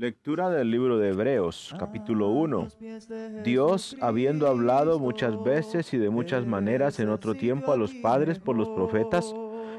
Lectura del libro de Hebreos, capítulo 1. Dios, habiendo hablado muchas veces y de muchas maneras en otro tiempo a los padres por los profetas,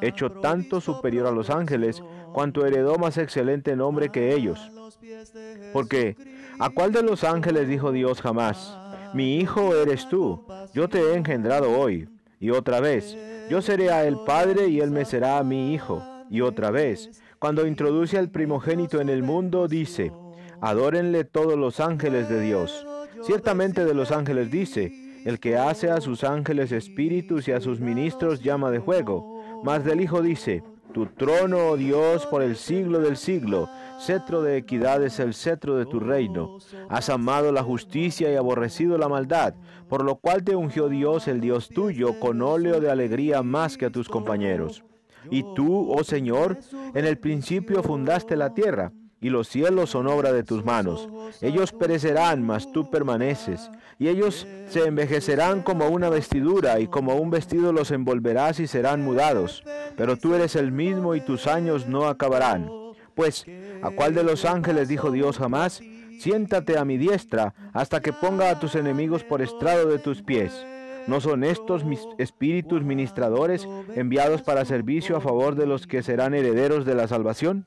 hecho tanto superior a los ángeles, cuanto heredó más excelente nombre que ellos. Porque, ¿a cuál de los ángeles dijo Dios jamás? Mi hijo eres tú, yo te he engendrado hoy. Y otra vez, yo seré a él padre y él me será a mi hijo. Y otra vez, cuando introduce al primogénito en el mundo, dice, adórenle todos los ángeles de Dios. Ciertamente de los ángeles dice, el que hace a sus ángeles espíritus y a sus ministros llama de juego. Mas del Hijo dice, tu trono, oh Dios, por el siglo del siglo, cetro de equidad es el cetro de tu reino. Has amado la justicia y aborrecido la maldad, por lo cual te ungió Dios, el Dios tuyo, con óleo de alegría más que a tus compañeros. Y tú, oh Señor, en el principio fundaste la tierra, y los cielos son obra de tus manos. Ellos perecerán, mas tú permaneces, y ellos se envejecerán como una vestidura, y como un vestido los envolverás y serán mudados. Pero tú eres el mismo y tus años no acabarán. Pues, ¿a cuál de los ángeles dijo Dios jamás? Siéntate a mi diestra hasta que ponga a tus enemigos por estrado de tus pies. ¿No son estos mis espíritus ministradores enviados para servicio a favor de los que serán herederos de la salvación?